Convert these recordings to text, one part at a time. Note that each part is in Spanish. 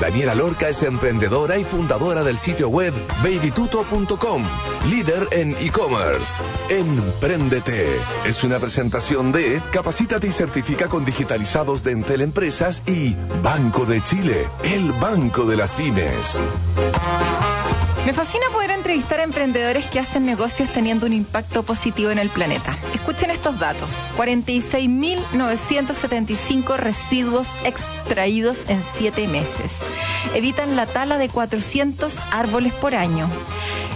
Daniela Lorca es emprendedora y fundadora del sitio web babytuto.com, líder en e-commerce. Empréndete es una presentación de Capacítate y certifica con digitalizados de Entel Empresas y Banco de Chile, el banco de las pymes. Me fascina entrevistar a emprendedores que hacen negocios teniendo un impacto positivo en el planeta. Escuchen estos datos. 46.975 residuos extraídos en 7 meses. Evitan la tala de 400 árboles por año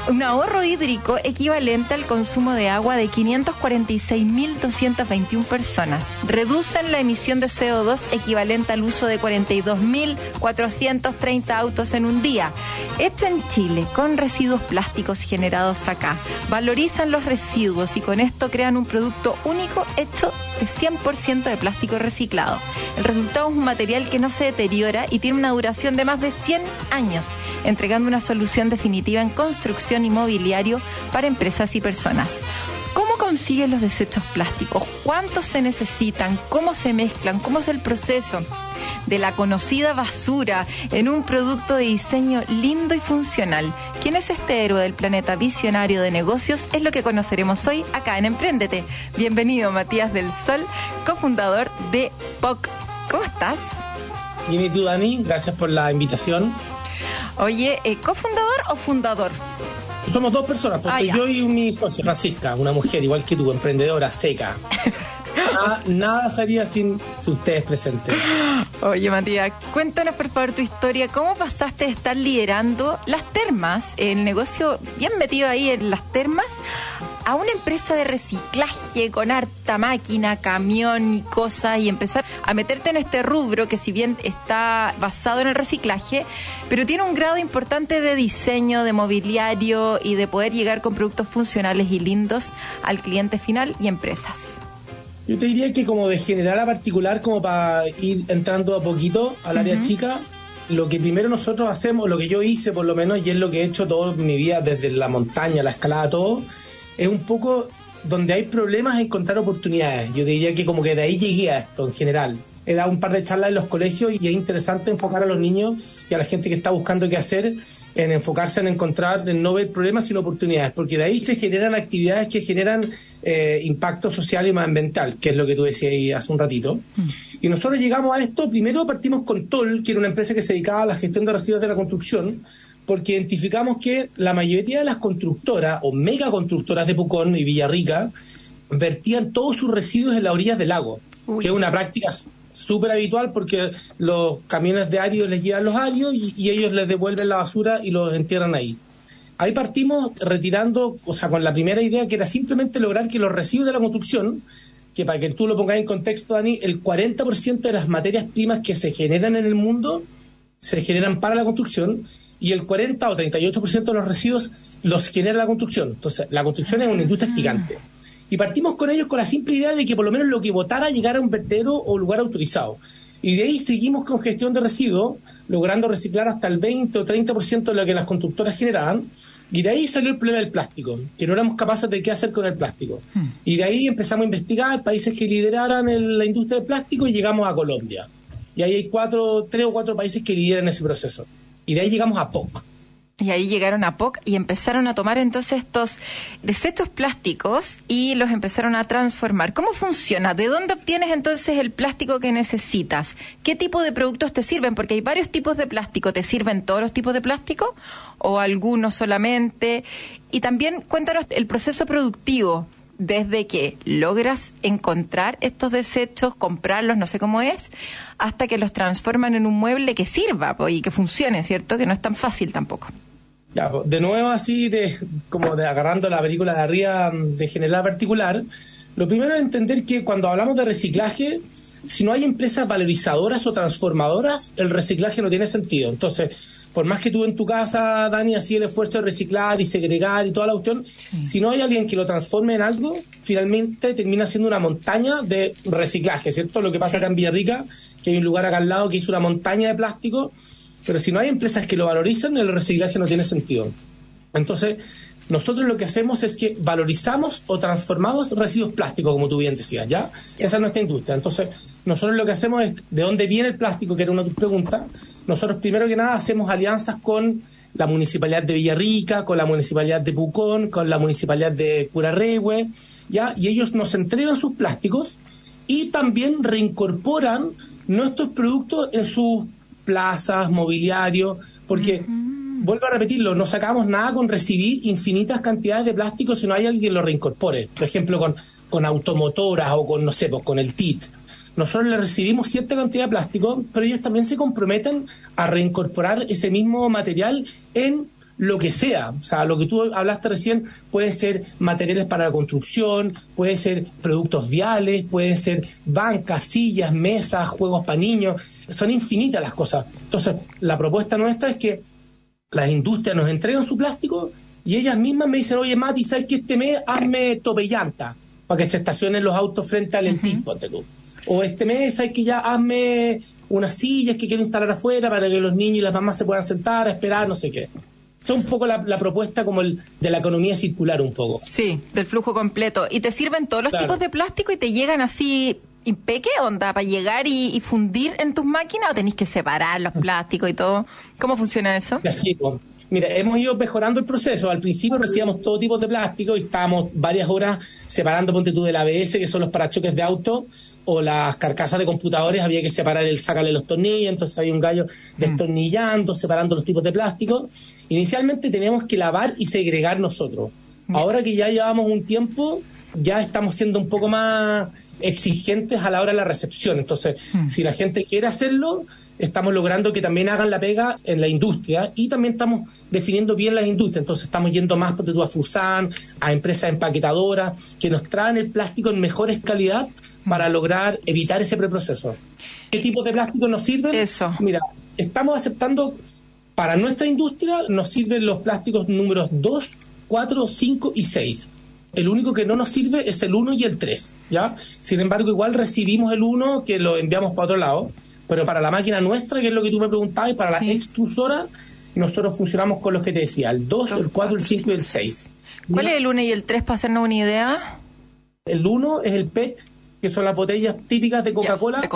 un ahorro hídrico equivalente al consumo de agua de 546.221 personas. Reducen la emisión de CO2 equivalente al uso de 42.430 autos en un día. Hecho en Chile, con residuos plásticos generados acá. Valorizan los residuos y con esto crean un producto único hecho de 100% de plástico reciclado. El resultado es un material que no se deteriora y tiene una duración de más de 100 años, entregando una solución definitiva en construcción inmobiliario para empresas y personas. ¿Cómo consiguen los desechos plásticos? ¿Cuántos se necesitan? ¿Cómo se mezclan? ¿Cómo es el proceso? de la conocida basura en un producto de diseño lindo y funcional. ¿Quién es este héroe del planeta visionario de negocios? Es lo que conoceremos hoy acá en Emprendete. Bienvenido Matías del Sol, cofundador de POC. ¿Cómo estás? Bien, ¿y tú, Dani? Gracias por la invitación. Oye, eh, ¿cofundador o fundador? Somos dos personas, porque ah, yo y mi esposa, Francisca, una mujer igual que tú, emprendedora, seca. nada, sería sin ustedes presentes. Oye, Matías, cuéntanos por favor tu historia. ¿Cómo pasaste de estar liderando las termas, el negocio bien metido ahí en las termas, a una empresa de reciclaje con harta máquina, camión y cosas y empezar a meterte en este rubro que si bien está basado en el reciclaje, pero tiene un grado importante de diseño, de mobiliario y de poder llegar con productos funcionales y lindos al cliente final y empresas? Yo te diría que como de general a particular, como para ir entrando a poquito al área chica, lo que primero nosotros hacemos, lo que yo hice por lo menos, y es lo que he hecho toda mi vida, desde la montaña, la escalada, todo, es un poco donde hay problemas encontrar oportunidades. Yo diría que como que de ahí llegué a esto en general. He dado un par de charlas en los colegios y es interesante enfocar a los niños y a la gente que está buscando qué hacer en enfocarse en encontrar, en no ver problemas sino oportunidades, porque de ahí se generan actividades que generan eh, impacto social y más ambiental, que es lo que tú decías hace un ratito. Mm. Y nosotros llegamos a esto, primero partimos con Toll, que era una empresa que se dedicaba a la gestión de residuos de la construcción, porque identificamos que la mayoría de las constructoras o mega constructoras de Pucón y Villarrica vertían todos sus residuos en las orillas del lago, que es una práctica súper habitual porque los camiones de arios les llevan los arios y, ellos les devuelven la basura y los entierran ahí. Ahí partimos retirando, o sea, con la primera idea que era simplemente lograr que los residuos de la construcción, que para que tú lo pongas en contexto, Dani, el 40% de las materias primas que se generan en el mundo se generan para la construcción y el 40 o 38% de los residuos los genera la construcción. Entonces, la construcción es una industria gigante y partimos con ellos con la simple idea de que por lo menos lo que votara llegara a un vertedero o lugar autorizado. Y de ahí seguimos con gestión de residuos, logrando reciclar hasta el 20 o 30% de lo que las constructoras generaban. Y de ahí salió el problema del plástico, que no éramos capaces de qué hacer con el plástico. Hmm. Y de ahí empezamos a investigar países que lideraran la industria del plástico y llegamos a Colombia. Y ahí hay cuatro, tres o cuatro países que lideran ese proceso. Y de ahí llegamos a POC. Y ahí llegaron a POC y empezaron a tomar entonces estos desechos plásticos y los empezaron a transformar. ¿Cómo funciona? ¿De dónde obtienes entonces el plástico que necesitas? ¿Qué tipo de productos te sirven? Porque hay varios tipos de plástico. ¿Te sirven todos los tipos de plástico o algunos solamente? Y también cuéntanos el proceso productivo desde que logras encontrar estos desechos, comprarlos, no sé cómo es, hasta que los transforman en un mueble que sirva y que funcione, ¿cierto? Que no es tan fácil tampoco. Ya, de nuevo así, de, como de agarrando la película de arriba de general particular, lo primero es entender que cuando hablamos de reciclaje, si no hay empresas valorizadoras o transformadoras, el reciclaje no tiene sentido. Entonces, por más que tú en tu casa, Dani, así el esfuerzo de reciclar y segregar y toda la cuestión, si no hay alguien que lo transforme en algo, finalmente termina siendo una montaña de reciclaje, ¿cierto? Lo que pasa acá en Villarrica, que hay un lugar acá al lado que hizo una montaña de plástico pero si no hay empresas que lo valorizan, el reciclaje no tiene sentido. Entonces, nosotros lo que hacemos es que valorizamos o transformamos residuos plásticos, como tú bien decías, ¿ya? Esa es nuestra industria. Entonces, nosotros lo que hacemos es, ¿de dónde viene el plástico? Que era una de tus preguntas. Nosotros, primero que nada, hacemos alianzas con la Municipalidad de Villarrica, con la Municipalidad de Pucón, con la Municipalidad de Curarrehue, ¿ya? Y ellos nos entregan sus plásticos y también reincorporan nuestros productos en sus plazas, mobiliario, porque vuelvo a repetirlo, no sacamos nada con recibir infinitas cantidades de plástico si no hay alguien que lo reincorpore. Por ejemplo, con, con automotoras o con, no sé, pues, con el TIT. Nosotros le recibimos cierta cantidad de plástico, pero ellos también se comprometen a reincorporar ese mismo material en lo que sea. O sea, lo que tú hablaste recién puede ser materiales para la construcción, puede ser productos viales, pueden ser bancas, sillas, mesas, juegos para niños. Son infinitas las cosas. Entonces, la propuesta nuestra es que las industrias nos entregan su plástico y ellas mismas me dicen, oye, Mati, ¿sabes que este mes hazme topellanta para que se estacionen los autos frente al uh ponte tú? O este mes, ¿sabes que ya hazme unas sillas que quiero instalar afuera para que los niños y las mamás se puedan sentar a esperar, no sé qué? Es un poco la, propuesta como el de la economía circular un poco. Sí, del flujo completo. ¿Y te sirven todos los tipos de plástico y te llegan así impeque onda para llegar y, fundir en tus máquinas o tenéis que separar los plásticos y todo? ¿Cómo funciona eso? Así, pues. Mira, hemos ido mejorando el proceso. Al principio recibíamos todo tipo de plástico y estábamos varias horas separando, ponte tú, del ABS, que son los parachoques de auto, o las carcasas de computadores, había que separar el sacarle los tornillos, entonces había un gallo mm. destornillando, separando los tipos de plástico. Inicialmente teníamos que lavar y segregar nosotros. Ahora que ya llevamos un tiempo, ya estamos siendo un poco más exigentes a la hora de la recepción. Entonces, mm. si la gente quiere hacerlo, estamos logrando que también hagan la pega en la industria y también estamos definiendo bien las industrias. Entonces, estamos yendo más a Fusan, a empresas empaquetadoras que nos traen el plástico en mejores calidad para lograr evitar ese preproceso. ¿Qué tipo de plástico nos sirven? Eso. Mira, estamos aceptando para nuestra industria nos sirven los plásticos números 2, 4, 5 y 6 el único que no nos sirve es el 1 y el 3, ¿ya? Sin embargo, igual recibimos el 1 que lo enviamos para otro lado, pero para la máquina nuestra, que es lo que tú me preguntabas, y para la extrusora, nosotros funcionamos con los que te decía, el 2, el 4, el 5 y el 6. ¿Cuál es el 1 y el 3 para hacernos una idea? El 1 es el PET, que son las botellas típicas de Coca-Cola,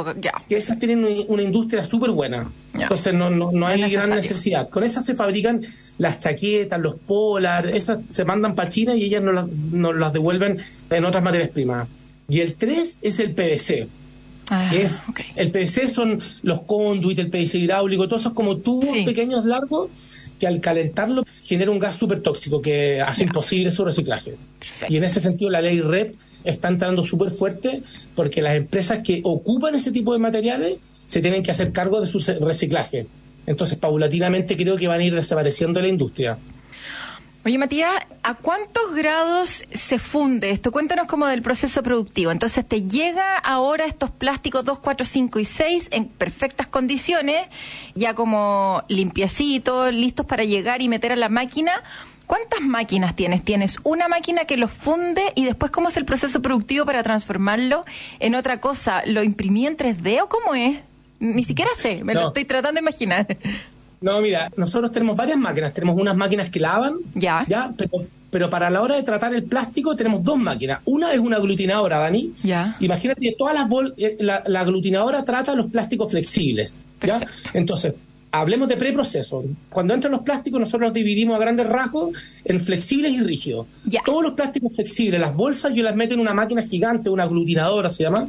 que esas tienen una industria súper buena. Entonces no, no, no hay gran necesidad. Con esas se fabrican las chaquetas, los polar, esas se mandan para China y ellas nos las, nos las devuelven en otras materias primas. Y el 3 es el PVC. Ah, es, El PVC son los conduit, el PVC hidráulico, todos esos como tubos pequeños largos que al calentarlo genera un gas súper tóxico que hace imposible su reciclaje. Y en ese sentido la ley REP está entrando súper fuerte porque las empresas que ocupan ese tipo de materiales se tienen que hacer cargo de su reciclaje. Entonces, paulatinamente creo que van a ir desapareciendo la industria. Oye, Matías, ¿a cuántos grados se funde esto? Cuéntanos como del proceso productivo. Entonces, te llega ahora estos plásticos 2, 4, 5 y 6 en perfectas condiciones, ya como limpiecitos, listos para llegar y meter a la máquina. ¿Cuántas máquinas tienes? ¿Tienes una máquina que lo funde y después cómo es el proceso productivo para transformarlo en otra cosa? ¿Lo imprimí en 3D o cómo es? Ni siquiera sé, me lo estoy tratando de imaginar. No, mira, nosotros tenemos varias máquinas. Tenemos unas máquinas que lavan, ya, ya pero, para la hora de tratar el plástico tenemos dos máquinas. Una es una aglutinadora, Dani. Ya. Imagínate que todas las eh, la, la aglutinadora trata los plásticos flexibles. ¿ya? Entonces, hablemos de preproceso. Cuando entran los plásticos, nosotros los dividimos a grandes rasgos en flexibles y rígidos. Todos los plásticos flexibles, las bolsas, yo las meto en una máquina gigante, una aglutinadora se llama,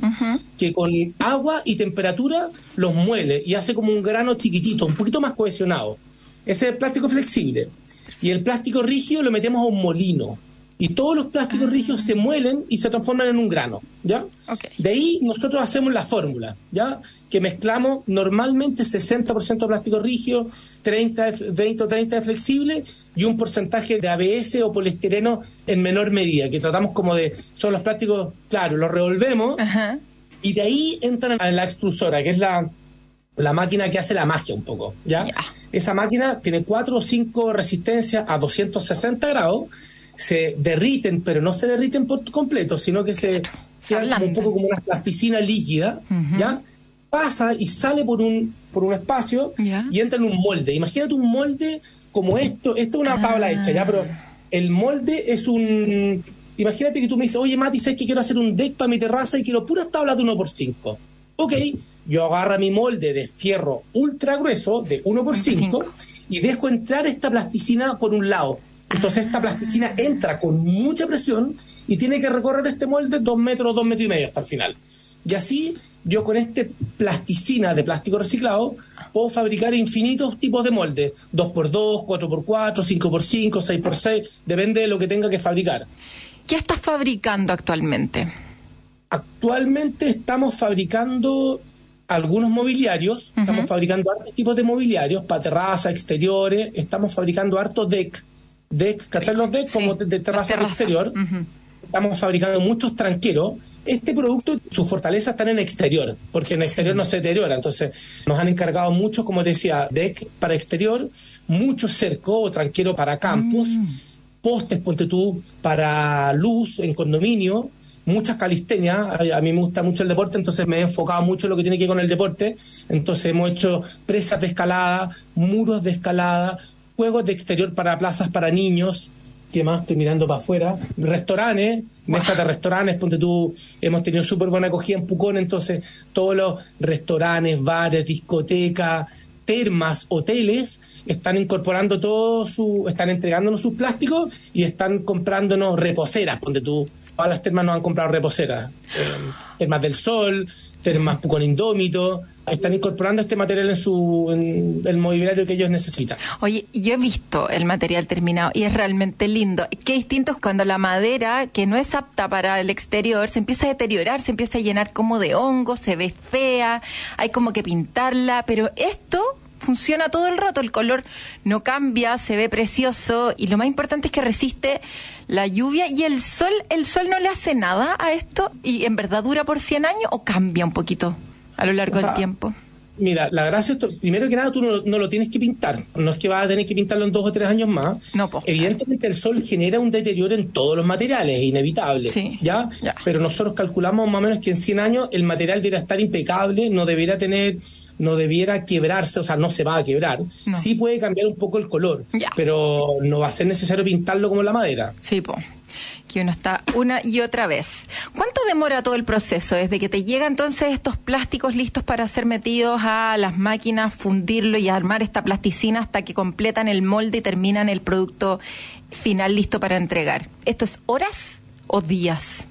que con agua y temperatura los muele y hace como un grano chiquitito, un poquito más cohesionado. Ese es el plástico flexible. Y el plástico rígido lo metemos a un molino y todos los plásticos ah. rígidos se muelen y se transforman en un grano, ¿ya? De ahí nosotros hacemos la fórmula, ¿ya? Que mezclamos normalmente 60% de plástico rígido, 30, 20 o 30 de flexible y un porcentaje de ABS o poliestireno en menor medida, que tratamos como de, son los plásticos, claro, los revolvemos y de ahí entran a la extrusora, que es la, la máquina que hace la magia un poco, ¿ya? Esa máquina tiene 4 o 5 resistencias a 260 grados se derriten, pero no se derriten por completo, sino que se, se un poco como una plasticina líquida, ¿ya? pasa y sale por un, por un espacio y entra en un molde. Imagínate un molde como esto, esto es una Ah. tabla hecha, ya, pero el molde es un... Imagínate que tú me dices, oye Mati, ¿sabes que quiero hacer un deck para mi terraza y quiero puras tablas de 1x5? Ok, yo agarro mi molde de fierro ultra grueso de 1x5 y dejo entrar esta plasticina por un lado. Entonces esta plasticina entra con mucha presión y tiene que recorrer este molde dos metros, dos metros y medio hasta el final. Y así yo con este plasticina de plástico reciclado puedo fabricar infinitos tipos de moldes. 2x2, 4x4, 5x5, 6x6, depende de lo que tenga que fabricar. ¿Qué estás fabricando actualmente? Actualmente estamos fabricando algunos mobiliarios, estamos fabricando hartos tipos de mobiliarios para terraza, exteriores, estamos fabricando harto deck. Deck, ¿cachai los decks? Sí, Como de, de terraza al exterior. Estamos fabricando muchos tranqueros. Este producto, sus fortalezas están en exterior, porque en exterior no se deteriora. Entonces, nos han encargado mucho, como decía, deck para exterior, mucho cerco o tranquero para campus, postes, ponte tú, para luz en condominio, muchas calistenias. A, a mí me gusta mucho el deporte, entonces me he enfocado mucho en lo que tiene que ver con el deporte. Entonces, hemos hecho presas de escalada, muros de escalada, juegos de exterior para plazas para niños. ¿Qué más? Estoy mirando para afuera. Restaurantes, mesas de restaurantes, ponte tú, hemos tenido súper buena acogida en Pucón, entonces todos los restaurantes, bares, discotecas, termas, hoteles, están incorporando todo su, están entregándonos sus plásticos y están comprándonos reposeras, ponte tú. Todas las termas nos han comprado reposeras. Eh, termas del Sol, termas Pucón Indómito, están incorporando este material en su en el mobiliario que ellos necesitan. Oye, yo he visto el material terminado y es realmente lindo. Qué distinto es cuando la madera, que no es apta para el exterior, se empieza a deteriorar, se empieza a llenar como de hongo, se ve fea, hay como que pintarla, pero esto funciona todo el rato, el color no cambia, se ve precioso y lo más importante es que resiste la lluvia y el sol, el sol no le hace nada a esto y en verdad dura por 100 años o cambia un poquito a lo largo O sea, del tiempo. Mira, la gracia primero que nada, tú no, no lo tienes que pintar. No es que vas a tener que pintarlo en dos o tres años más. No, pues, Evidentemente el sol genera un deterioro en todos los materiales, es inevitable. Sí, ¿ya? ya. Pero nosotros calculamos más o menos que en 100 años el material debería estar impecable, no debería tener no debiera quebrarse, o sea, no se va a quebrar. No. Sí puede cambiar un poco el color, Ya. pero no va a ser necesario pintarlo como la madera. Sí, po. Que uno está una y otra vez. ¿Cuánto demora todo el proceso? Desde que te llegan entonces estos plásticos listos para ser metidos a las máquinas, fundirlo y armar esta plasticina hasta que completan el molde y terminan el producto final listo para entregar. ¿Esto es horas o días?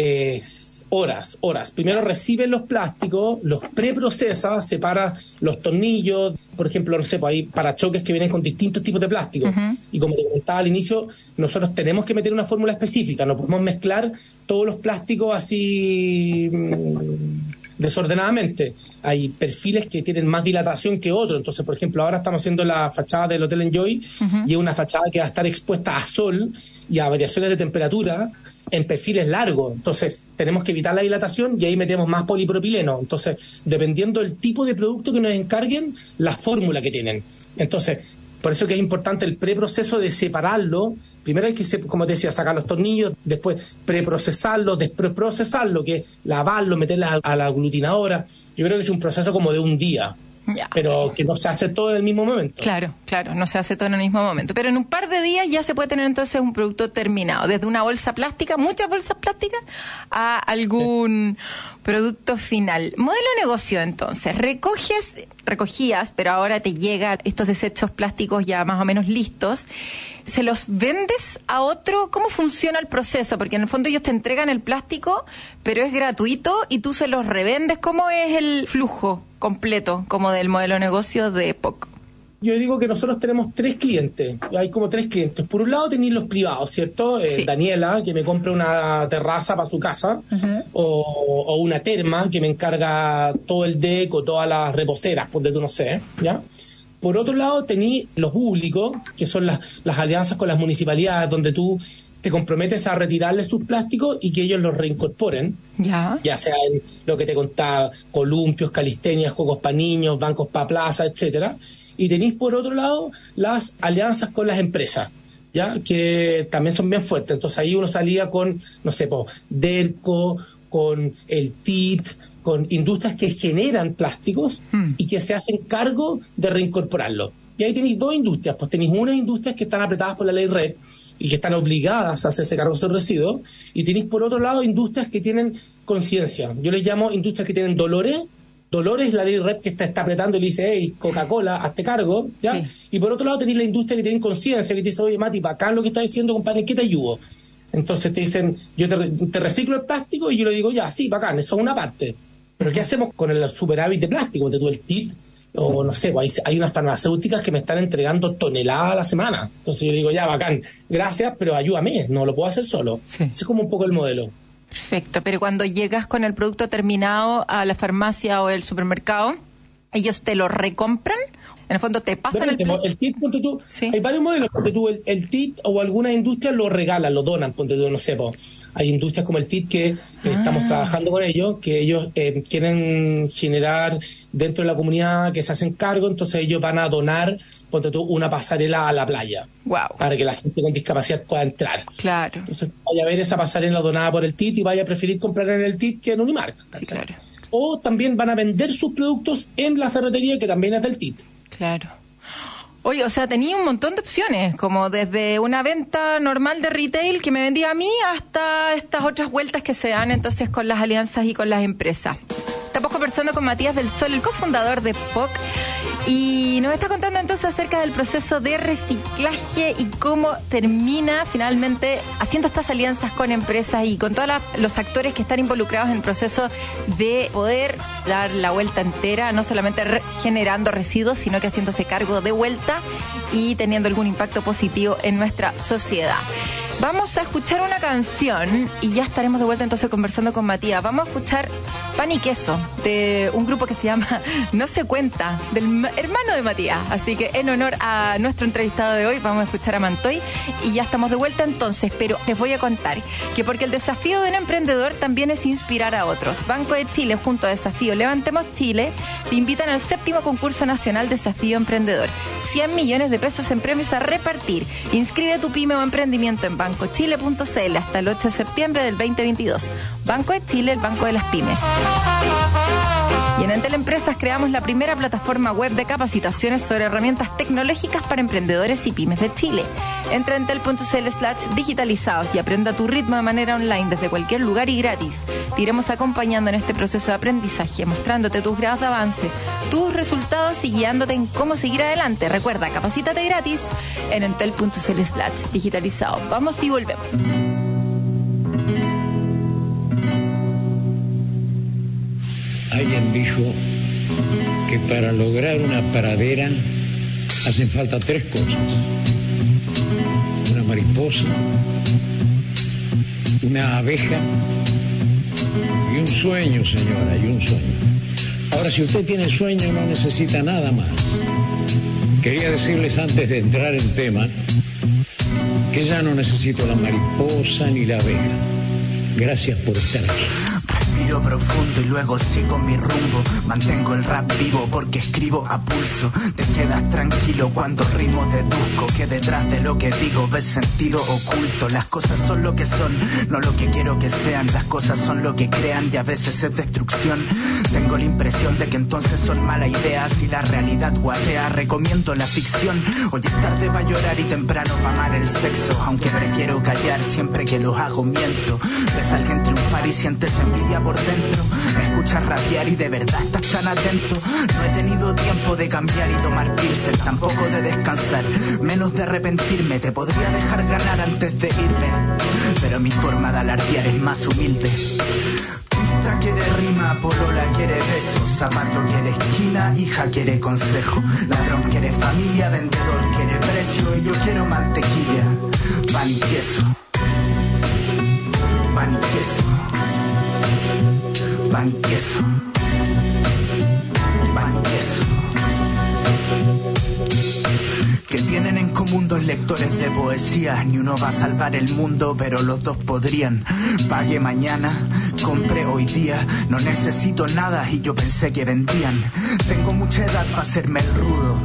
es horas, horas. Primero recibe los plásticos, los preprocesa, separa los tornillos, por ejemplo, no sé, pues hay parachoques que vienen con distintos tipos de plástico. Y como te comentaba al inicio, nosotros tenemos que meter una fórmula específica, no podemos mezclar todos los plásticos así mm, desordenadamente. Hay perfiles que tienen más dilatación que otros. Entonces, por ejemplo, ahora estamos haciendo la fachada del Hotel Enjoy y es una fachada que va a estar expuesta a sol y a variaciones de temperatura en perfiles largos. Entonces, tenemos que evitar la dilatación y ahí metemos más polipropileno. Entonces, dependiendo del tipo de producto que nos encarguen, la fórmula que tienen. Entonces, por eso que es importante el preproceso de separarlo. Primero hay que, como te decía, sacar los tornillos, después preprocesarlo, después procesarlo, que es lavarlo, meterlo a la aglutinadora. Yo creo que es un proceso como de un día, Ya. pero que no se hace todo en el mismo momento. Claro, claro, no se hace todo en el mismo momento. Pero en un par de días ya se puede tener entonces un producto terminado, desde una bolsa plástica, muchas bolsas plásticas, a algún producto final. Modelo de negocio entonces, recoges, recogías, pero ahora te llegan estos desechos plásticos ya más o menos listos. ¿Se los vendes a otro? ¿Cómo funciona el proceso? Porque en el fondo ellos te entregan el plástico, pero es gratuito y tú se los revendes. ¿Cómo es el flujo completo como del modelo de negocio de POC? Yo digo que nosotros tenemos tres clientes. Hay como tres clientes. Por un lado tenéis los privados, ¿cierto? Eh. Daniela, que me compra una terraza para su casa, o, o una terma, que me encarga todo el deck o todas las reposeras, ponte tú no sé, ¿ya? Por otro lado tenéis los públicos, que son las, las alianzas con las municipalidades, donde tú te comprometes a retirarles sus plásticos y que ellos los reincorporen Ya. ya sea en lo que te contaba, columpios, calistenias, juegos para niños, bancos para plaza, etcétera. Y tenéis por otro lado las alianzas con las empresas, ya que también son bien fuertes. Entonces ahí uno salía con, no sé, po, Derco, con el TIT, con industrias que generan plásticos Hmm. y que se hacen cargo de reincorporarlo. Y ahí tenéis dos industrias, pues tenéis unas industrias que están apretadas por la ley RED y que están obligadas a hacerse cargo de esos residuos, y tenéis por otro lado industrias que tienen conciencia. Yo les llamo industrias que tienen dolores. Dolores la ley RED que está, está apretando y le dice, hey, Coca-Cola, hazte cargo, ¿ya? Sí. Y por otro lado tenéis la industria que tienen conciencia, que te dice, oye, Mati, bacán lo que estás diciendo, compadre, ¿en qué te ayudo? Entonces te dicen, yo te reciclo el plástico y yo le digo, ya, sí, bacán, eso es una parte. Pero ¿qué hacemos con el superávit de plástico? De tú el TIT, o no sé, pues hay, hay unas farmacéuticas que me están entregando toneladas a la semana. Entonces yo le digo, ya, bacán, gracias, pero ayúdame, no lo puedo hacer solo. Sí. Ese es como un poco el modelo. Perfecto, pero cuando llegas con el producto terminado a la farmacia o el supermercado, ellos te lo recompran, en el fondo te pasan el, Depende, el TIT, ponte tú, Sí. hay varios modelos, ponte tú, el, el TIT o algunas industrias lo regalan, lo donan, ponte tú, no sé, po. hay industrias como el TIT que eh, Ah. estamos trabajando con ellos, que ellos eh, quieren generar dentro de la comunidad que se hacen cargo, entonces ellos van a donar, ponte tú, una pasarela a la playa, Wow, para que la gente con discapacidad pueda entrar. claro, Entonces vaya a ver esa pasarela donada por el TIT y vaya a preferir comprar en el TIT que en Unimark. sí, claro, O también van a vender sus productos en la ferretería que también es del TIT. claro. Oye, o sea, tenía un montón de opciones, como desde una venta normal de retail que me vendía a mí hasta estas otras vueltas que se dan entonces con las alianzas y con las empresas. Conversando con Matías del Sol, el cofundador de POC, y nos está contando entonces acerca del proceso de reciclaje y cómo termina finalmente haciendo estas alianzas con empresas y con todos los actores que están involucrados en el proceso de poder dar la vuelta entera, no solamente generando residuos, sino que haciéndose cargo de vuelta y teniendo algún impacto positivo en nuestra sociedad. Vamos a escuchar una canción y ya estaremos de vuelta entonces conversando con Matías. Vamos a escuchar Pan y Queso de un grupo que se llama No se cuenta, del ma- hermano de Matías. Así que en honor a nuestro entrevistado de hoy vamos a escuchar a Mantoy y ya estamos de vuelta entonces, pero les voy a contar que porque el desafío de un emprendedor también es inspirar a otros. Banco de Chile junto a Desafío Levantemos Chile te invitan al séptimo concurso nacional Desafío Emprendedor. 100 millones de pesos en premios a repartir. Inscribe tu pyme o emprendimiento en bancochile.cl hasta el 8 de septiembre del 2022. Banco de Chile, el banco de las pymes. Y en Entel Empresas creamos la primera plataforma web de capacitaciones sobre herramientas tecnológicas para emprendedores y pymes de Chile. Entra en entel.cl slash digitalizados y aprenda tu ritmo de manera online desde cualquier lugar y gratis. Te iremos acompañando en este proceso de aprendizaje, mostrándote tus grados de avance, tus resultados y guiándote en cómo seguir adelante. Recuerda, capacítate gratis en entel.cl slash digitalizados. Vamos y volvemos. Alguien dijo que para lograr una pradera hacen falta tres cosas. Una mariposa, una abeja y un sueño, señora, y un sueño. Ahora, si usted tiene sueño, no necesita nada más. Quería decirles antes de entrar en tema que ya no necesito la mariposa ni la abeja. Gracias por estar aquí. Respiro profundo y luego sigo mi rumbo. Mantengo el rap vivo porque escribo a pulso. Te quedas tranquilo cuando rimo deduzco que detrás de lo que digo ves sentido oculto. Las cosas son lo que son, no lo que quiero que sean. Las cosas son lo que crean y a veces es destrucción. Tengo la impresión de que entonces son mala idea si la realidad guatea. Recomiendo la ficción. Hoy es tarde para llorar y temprano para amar el sexo. Aunque prefiero callar siempre que lo hago miento. Ves a alguien triunfar y sientes envidia por Me escuchas rapear y de verdad estás tan atento. No he tenido tiempo de cambiar y tomar pilsen, tampoco de descansar, menos de arrepentirme. Te podría dejar ganar antes de irme, pero mi forma de alardear es más humilde. Quiere rima, polola quiere besos, zapato quiere esquina, hija quiere consejo, ladrón quiere familia, vendedor quiere precio y yo quiero mantequilla, pan y queso, pan y queso, pan y queso, pan y queso. que tienen en común mundos lectores de poesía. Ni uno va a salvar el mundo, pero los dos podrían. Pague mañana, compré hoy día. No necesito nada y yo pensé que vendían. Tengo mucha edad para hacerme el rudo.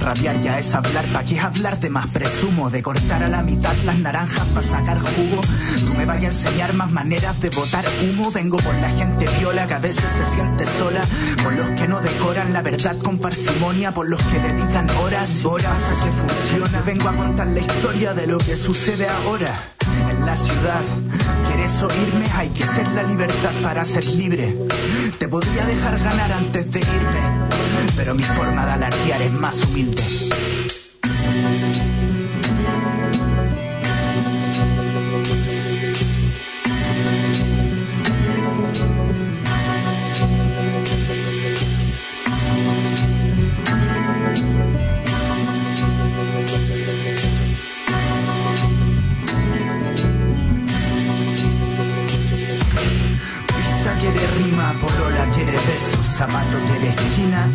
Rabiar ya es hablar, ¿pa' qué hablar de más? Presumo de cortar a la mitad las naranjas para sacar jugo. Tú me vayas a enseñar más maneras de botar humo. Vengo por la gente viola que a veces se siente sola. Por los que no decoran la verdad con parsimonia. Por los que dedican horas y horas a que funciona. Vengo a contar la historia de lo que sucede ahora en la ciudad. ¿Quieres oírme? Hay que ser la libertad para ser libre. Te podría dejar ganar antes de irme pero mi forma de alardear es más humilde.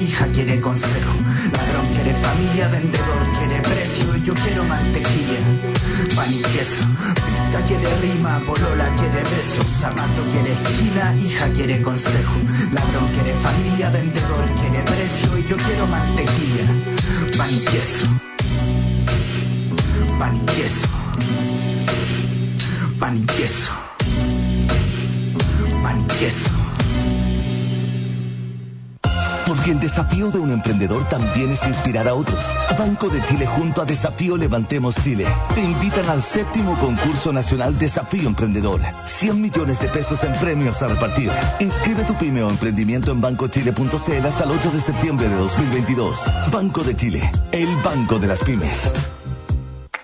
Hija quiere consejo. Ladrón quiere familia, vendedor quiere precio. Yo quiero mantequilla, pan y queso. Pista quiere rima, polola quiere beso. Zapato quiere esquina, hija quiere consejo. Ladrón quiere familia, vendedor quiere precio. Yo quiero mantequilla, pan y queso. Pan y queso. Pan y queso. Pan y queso. Porque el desafío de un emprendedor también es inspirar a otros. Banco de Chile junto a Desafío Levantemos Chile te invitan al séptimo concurso nacional Desafío Emprendedor. 100 millones de pesos en premios a repartir. Inscribe tu pyme o emprendimiento en bancochile.cl hasta el 8 de septiembre de 2022. Banco de Chile, el banco de las pymes.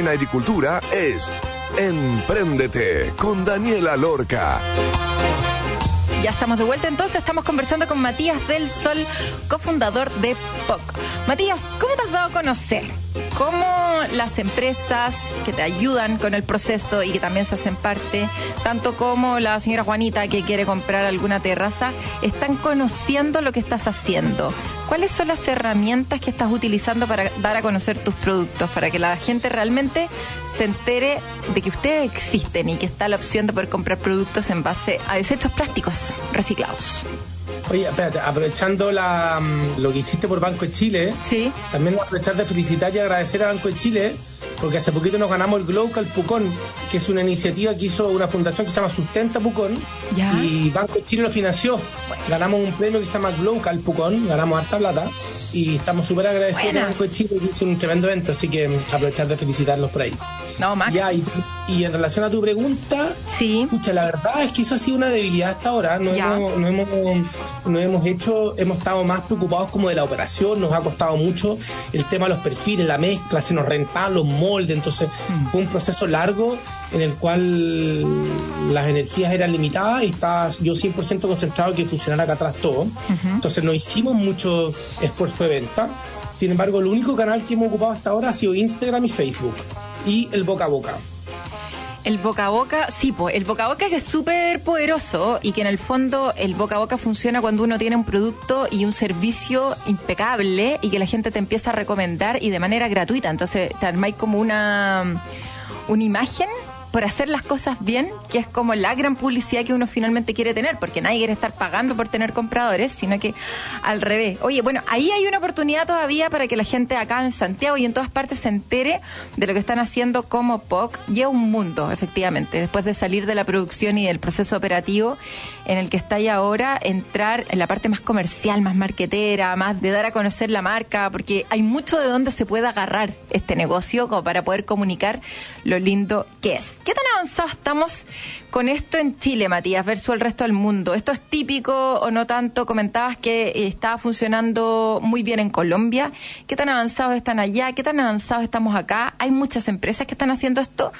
En agricultura es Empréndete con Daniela Lorca. Ya estamos de vuelta entonces, estamos conversando con Matías del Sol, cofundador de POC. Matías, ¿cómo te has dado a conocer? ¿Cómo las empresas que te ayudan con el proceso y que también se hacen parte, tanto como la señora Juanita que quiere comprar alguna terraza, están conociendo lo que estás haciendo? ¿Cuáles son las herramientas que estás utilizando para dar a conocer tus productos, para que la gente realmente se entere de que ustedes existen y que está la opción de poder comprar productos en base a desechos plásticos reciclados? Oye, espérate, aprovechando la, mm, lo que hiciste por Banco de Chile, sí. también aprovechar de felicitar y agradecer a Banco de Chile porque hace poquito nos ganamos el Global Pucón, que es una iniciativa que hizo una fundación que se llama Sustenta Pucón, y Banco de Chile lo financió. Ganamos un premio que se llama Global Pucón, ganamos harta plata, y estamos súper agradecidos a Banco de Chile que hizo un tremendo evento, así que aprovechar de felicitarlos por ahí. No, Max. Ya, y, en relación a tu pregunta, sí. escucha, la verdad es que eso ha sido una debilidad hasta ahora. No hemos, no hemos, no hemos hecho, hemos estado más preocupados como de la operación, nos ha costado mucho el tema de los perfiles, la mezcla, se nos rentaban los entonces mm. fue un proceso largo en el cual las energías eran limitadas y estaba yo 100% concentrado en que funcionara acá atrás todo. Entonces no hicimos mucho esfuerzo de venta. Sin embargo, el único canal que hemos ocupado hasta ahora ha sido Instagram y Facebook y el boca a boca. El boca a boca, sí, pues el boca a boca es súper poderoso y que en el fondo el boca a boca funciona cuando uno tiene un producto y un servicio impecable y que la gente te empieza a recomendar y de manera gratuita. Entonces te armáis como una, una imagen por hacer las cosas bien, que es como la gran publicidad que uno finalmente quiere tener, porque nadie quiere estar pagando por tener compradores, sino que al revés. Oye, bueno, ahí hay una oportunidad todavía para que la gente acá en Santiago y en todas partes se entere de lo que están haciendo como POC. Lleva un mundo, efectivamente, después de salir de la producción y del proceso operativo en el que está ahí ahora, entrar en la parte más comercial, más marquetera, más de dar a conocer la marca, porque hay mucho de donde se puede agarrar este negocio como para poder comunicar lo lindo que es. ¿Qué tan avanzados estamos con esto en Chile, Matías, versus el resto del mundo? ¿Esto es típico o no tanto? Comentabas que eh, estaba funcionando muy bien en Colombia. ¿Qué tan avanzados están allá? ¿Qué tan avanzados estamos acá? ¿Hay muchas empresas que están haciendo esto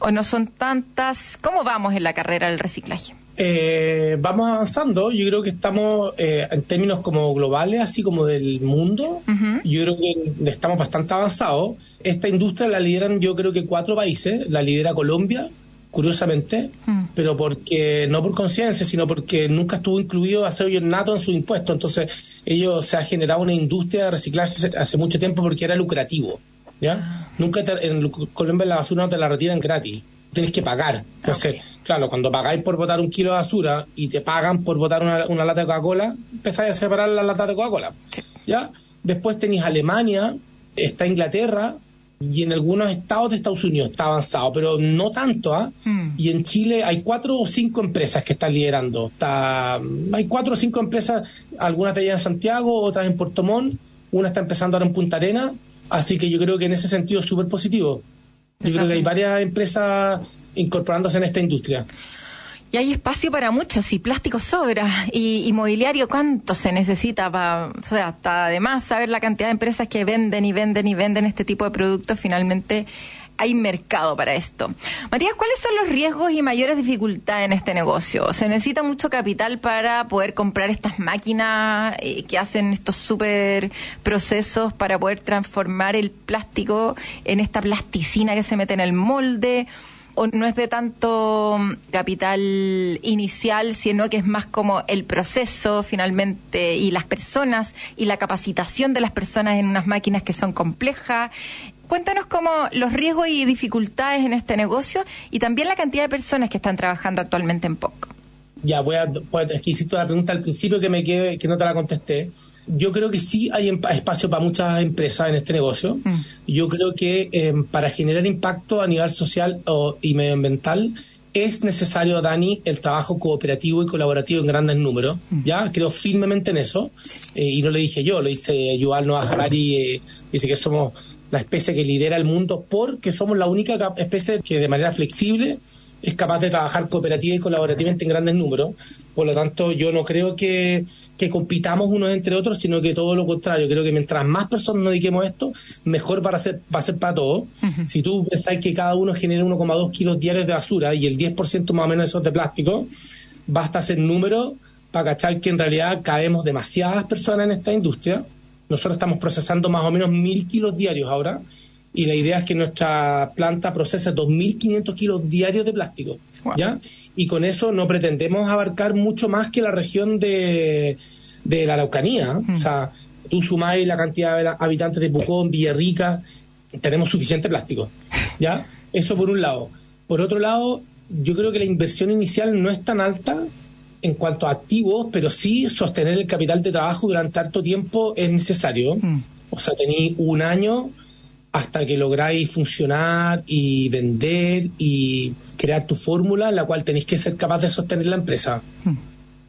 o no son tantas? ¿Cómo vamos en la carrera del reciclaje? Eh, vamos avanzando. Yo creo que estamos eh, en términos como globales, así como del mundo. Yo creo que estamos bastante avanzados. Esta industria la lideran, yo creo que cuatro países. La lidera Colombia, curiosamente, pero porque no por conciencia, sino porque nunca estuvo incluido acero y nato en su impuesto. Entonces, ellos se ha generado una industria de reciclaje hace mucho tiempo porque era lucrativo. ¿ya? Nunca en Colombia la basura no te la retiran gratis tienes que pagar. Entonces, claro, cuando pagáis por botar un kilo de basura y te pagan por botar una, lata de Coca-Cola, empezáis a separar las latas de Coca-Cola. ¿Ya? Después tenéis Alemania, está Inglaterra y en algunos estados de Estados Unidos está avanzado, pero no tanto. ¿ah? Hmm. Y en Chile hay cuatro o cinco empresas que están liderando. Está, hay cuatro o cinco empresas, algunas de ellas en Santiago, otras en Puerto Montt, una está empezando ahora en Punta Arena, así que yo creo que en ese sentido es súper positivo. Yo creo que hay varias empresas incorporándose en esta industria. Y hay espacio para muchos, y plástico sobra, y, mobiliario, ¿cuánto se necesita para, o sea, hasta además saber la cantidad de empresas que venden y venden y venden este tipo de productos, finalmente hay mercado para esto. Matías, ¿cuáles son los riesgos y mayores dificultades en este negocio? ¿Se necesita mucho capital para poder comprar estas máquinas eh, que hacen estos super procesos para poder transformar el plástico en esta plasticina que se mete en el molde? ¿O no es de tanto mm, capital inicial, sino que es más como el proceso finalmente y las personas y la capacitación de las personas en unas máquinas que son complejas? Cuéntanos cómo los riesgos y dificultades en este negocio y también la cantidad de personas que están trabajando actualmente en POC. Ya, voy a, es que hiciste la pregunta al principio que me quedé, que no te la contesté. Yo creo que sí hay espacio para muchas empresas en este negocio. Mm. Yo creo que em, para generar impacto a nivel social o, y medioambiental es necesario, Dani, el trabajo cooperativo y colaborativo en grandes números. Mm. Ya creo firmemente en eso. Eh, y no lo dije yo, lo dice Yuval Noah Harari. Eh, dice que somos la especie que lidera el mundo porque somos la única especie que de manera flexible es capaz de trabajar cooperativa y colaborativamente en grandes números. Por lo tanto, yo no creo que, compitamos unos entre otros, sino que todo lo contrario. Creo que mientras más personas nos dediquemos a esto, mejor va a ser, va a ser para todos. Si tú pensás que cada uno genera 1,2 kilos diarios de basura y el 10% más o menos de eso es de plástico, basta hacer números para cachar que en realidad caemos demasiadas personas en esta industria nosotros estamos procesando más o menos mil kilos diarios ahora y la idea es que nuestra planta procese 2.500 kilos diarios de plástico. ¿ya? Y con eso no pretendemos abarcar mucho más que la región de, la Araucanía. Mm. O sea, tú sumáis la cantidad de habitantes de Pucón, Villarrica, tenemos suficiente plástico. ¿ya? Eso por un lado. Por otro lado, yo creo que la inversión inicial no es tan alta en cuanto a activos, pero sí sostener el capital de trabajo durante harto tiempo es necesario. Mm. O sea, tenéis un año hasta que lográis funcionar y vender y crear tu fórmula, en la cual tenéis que ser capaz de sostener la empresa. Mm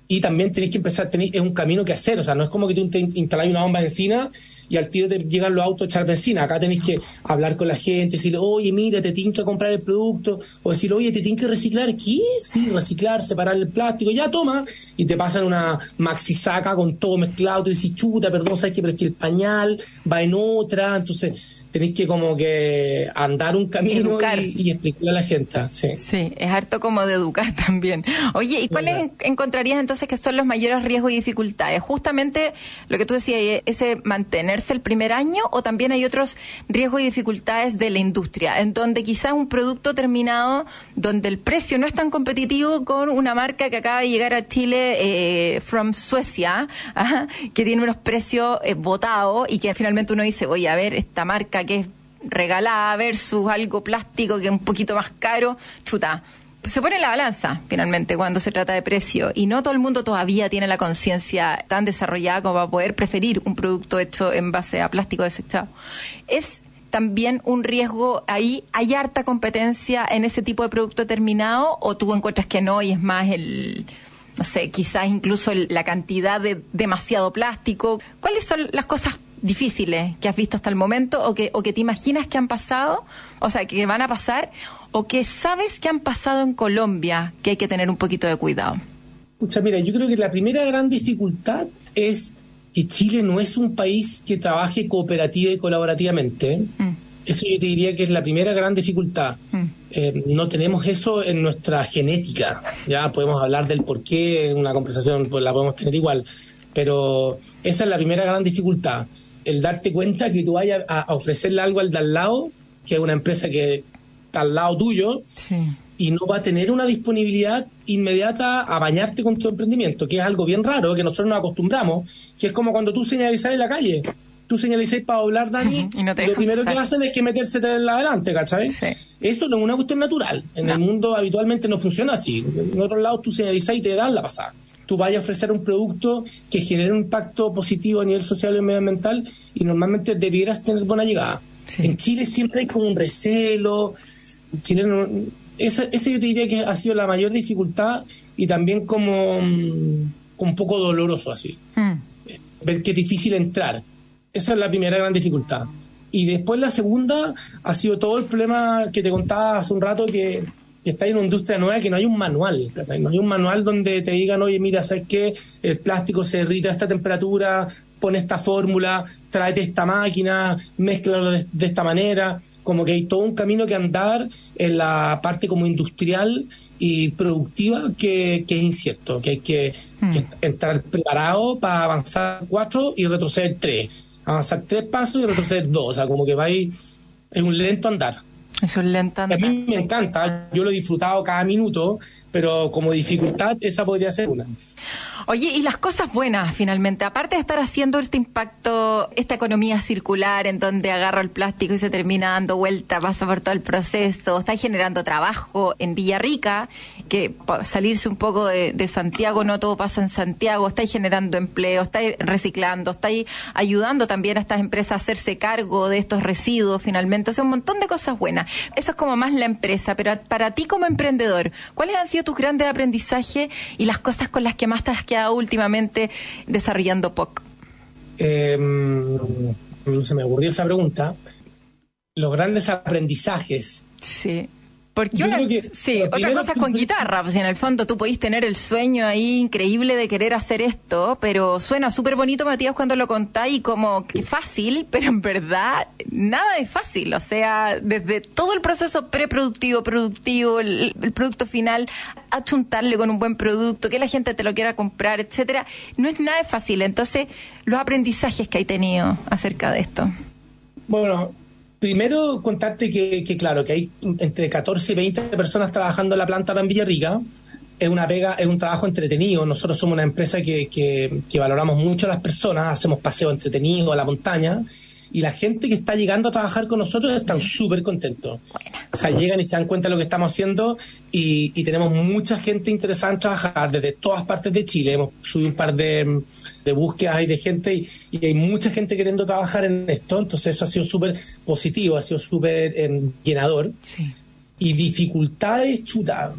y también tenéis que empezar, tenéis, es un camino que hacer, o sea, no es como que tú te instaláis una bomba de encina y al tiro te llegan los autos a echar benzina, acá tenéis que hablar con la gente, decir, oye, mira, te tienes que comprar el producto, o decir, oye, te tienes que reciclar, ¿qué? Sí, reciclar, separar el plástico, ya toma, y te pasan una maxi saca con todo mezclado, te dices, chuta, perdón, sabes que, pero es que el pañal va en otra, entonces tenéis que como que andar un camino y, explicarle a la gente. Sí. sí, es harto como de educar también. Oye, ¿y cuáles encontrarías entonces que son los mayores riesgos y dificultades? Justamente lo que tú decías, ese mantenerse el primer año o también hay otros riesgos y dificultades de la industria, en donde quizás un producto terminado, donde el precio no es tan competitivo con una marca que acaba de llegar a Chile eh, from Suecia, que tiene unos precios eh, votados y que finalmente uno dice, oye, a ver, esta marca que es regalada versus algo plástico que es un poquito más caro, chuta. Se pone en la balanza, finalmente, cuando se trata de precio. Y no todo el mundo todavía tiene la conciencia tan desarrollada como para poder preferir un producto hecho en base a plástico desechado. Es también un riesgo ahí? ¿Hay harta competencia en ese tipo de producto terminado o tú encuentras que no y es más el, no sé, quizás incluso la cantidad de demasiado plástico? ¿Cuáles son las cosas difíciles que has visto hasta el momento o que, o que te imaginas que han pasado, o sea, que van a pasar, o que sabes que han pasado en Colombia, que hay que tener un poquito de cuidado? Escucha, mira, yo creo que la primera gran dificultad es que Chile no es un país que trabaje cooperativa y colaborativamente. Mm. Eso yo te diría que es la primera gran dificultad. Mm. Eh, no tenemos eso en nuestra genética. Ya podemos hablar del por qué, en una conversación pues la podemos tener igual. Pero esa es la primera gran dificultad. El darte cuenta que tú vayas a, ofrecerle algo al de al lado, que es una empresa que está al lado tuyo, y no va a tener una disponibilidad inmediata a bañarte con tu emprendimiento, que es algo bien raro, que nosotros nos acostumbramos, que es como cuando tú señalizas en la calle. Tú señalizas para doblar, Dani, y, lo primero que hacen es que meterse en adelante, ¿cachai? Eso no es una cuestión natural. En el mundo habitualmente no funciona así. En otros lados tú señalizas y te dan la pasada. Tú vayas a ofrecer un producto que genere un impacto positivo a nivel social y medioambiental y normalmente debieras tener buena llegada. En Chile siempre hay como un recelo. Chile no, ese, yo te diría que ha sido la mayor dificultad y también como, mm, un poco doloroso así. Mm. Ver que es difícil entrar. Esa es la primera gran dificultad. Y después la segunda ha sido todo el problema que te contaba hace un rato que, que está en una industria nueva que no hay un manual. No hay un manual donde te digan, oye, mira, ¿sabes qué? El plástico se derrita a esta temperatura, pone esta fórmula, tráete esta máquina, mezclalo de esta manera como que hay todo un camino que andar en la parte como industrial y productiva que, es incierto, que hay que, hmm. entrar preparado para avanzar cuatro y retroceder tres, avanzar tres pasos y retroceder dos, o sea, como que va ahí, es un lento andar. Es un lento andar. A mí me encanta, yo lo he disfrutado cada minuto, pero como dificultad esa podría ser una. Oye, y las cosas buenas finalmente, aparte de estar haciendo este impacto, esta economía circular en donde agarra el plástico y se termina dando vuelta, pasa por todo el proceso, está generando trabajo en Villarrica, que salirse un poco de, Santiago, no todo pasa en Santiago, está generando empleo, está reciclando, está ayudando también a estas empresas a hacerse cargo de estos residuos finalmente, o sea, un montón de cosas buenas. Eso es como más la empresa, pero para ti como emprendedor, ¿cuáles han sido tus grandes aprendizajes y las cosas con las que más te has quedado últimamente desarrollando POC? Em, se me ocurrió esa pregunta. Los grandes aprendizajes. Sí. Porque una, sí, otra cosa es con guitarra, pues en el fondo tú podís tener el sueño ahí increíble de querer hacer esto, pero suena súper bonito, Matías, cuando lo contáis como que fácil, pero en verdad nada es fácil, o sea, desde todo el proceso preproductivo, productivo, el, producto final, achuntarle con un buen producto, que la gente te lo quiera comprar, etcétera, no es nada fácil. Entonces, los aprendizajes que hay tenido acerca de esto. Bueno, Primero, contarte que, claro, que hay entre 14 y 20 personas trabajando en la planta ahora en Villarrica. Es una pega, es un trabajo entretenido. Nosotros somos una empresa que, que, que valoramos mucho a las personas, hacemos paseos entretenidos a la montaña y la gente que está llegando a trabajar con nosotros están súper contentos. O sea, llegan y se dan cuenta de lo que estamos haciendo y, tenemos mucha gente interesada en trabajar desde todas partes de Chile. Hemos subido un par de, búsquedas y de gente y, hay mucha gente queriendo trabajar en esto, entonces eso ha sido súper positivo, ha sido súper em, llenador. Sí. Y dificultades, chuta,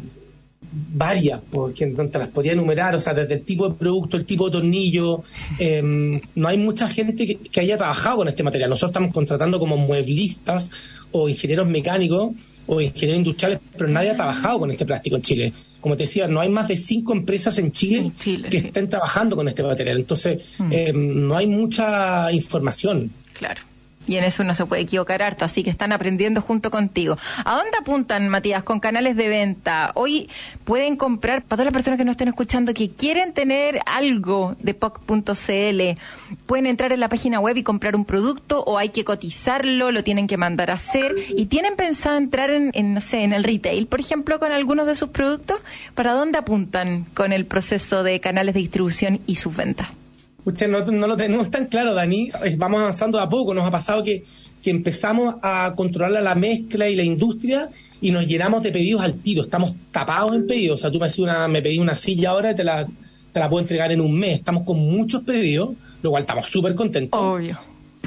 varias, porque te las podría enumerar, o sea, desde el tipo de producto, el tipo de tornillo, em, no hay mucha gente que, haya trabajado con este material. Nosotros estamos contratando como mueblistas o ingenieros mecánicos o ingenieros industriales, pero nadie ha trabajado con este plástico en Chile. Como te decía, no hay más de cinco empresas en Chile, que estén trabajando con este material. Entonces, mm. em, no hay mucha información. Claro y en eso no se puede equivocar harto, así que están aprendiendo junto contigo. ¿A dónde apuntan, Matías, con canales de venta? Hoy pueden comprar, para todas las personas que nos estén escuchando, que quieren tener algo de POC.cl, pueden entrar en la página web y comprar un producto o hay que cotizarlo, lo tienen que mandar a hacer y tienen pensado entrar en, no sé, en el retail, por ejemplo, con algunos de sus productos. ¿Para dónde apuntan con el proceso de canales de distribución y sus ventas? No, lo tenemos tan claro, Dani. Vamos avanzando a poco. Nos ha pasado que, que empezamos a controlar la mezcla y la industria y nos llenamos de pedidos al tiro. Estamos tapados en pedidos. O sea, tú me, una, me pedí una silla ahora y te la, te la puedo entregar en un mes. Estamos con muchos pedidos, lo cual estamos súper contentos. Obvio.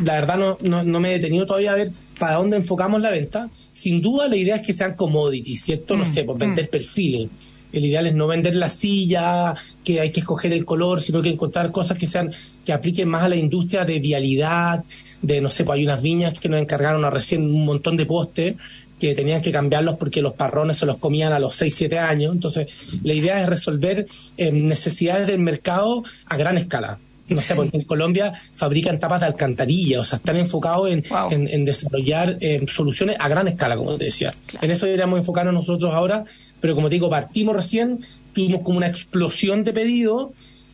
La verdad no, no, me he detenido todavía a ver para dónde enfocamos la venta. Sin duda la idea es que sean commodities, ¿cierto? No mm, sé, por vender mm. perfiles el ideal es no vender la silla, que hay que escoger el color, sino que encontrar cosas que sean, que apliquen más a la industria de vialidad, de no sé, pues hay unas viñas que nos encargaron a recién un montón de postes que tenían que cambiarlos porque los parrones se los comían a los 6, 7 años. Entonces, la idea es resolver eh, necesidades del mercado a gran escala. No sé, porque en Colombia fabrican tapas de alcantarilla, o sea, están enfocados en, Wow. en- en desarrollar eh, soluciones a gran escala, como te decía. Claro. En eso deberíamos enfocarnos nosotros ahora, pero como te digo, partimos recién, tuvimos como una explosión de pedidos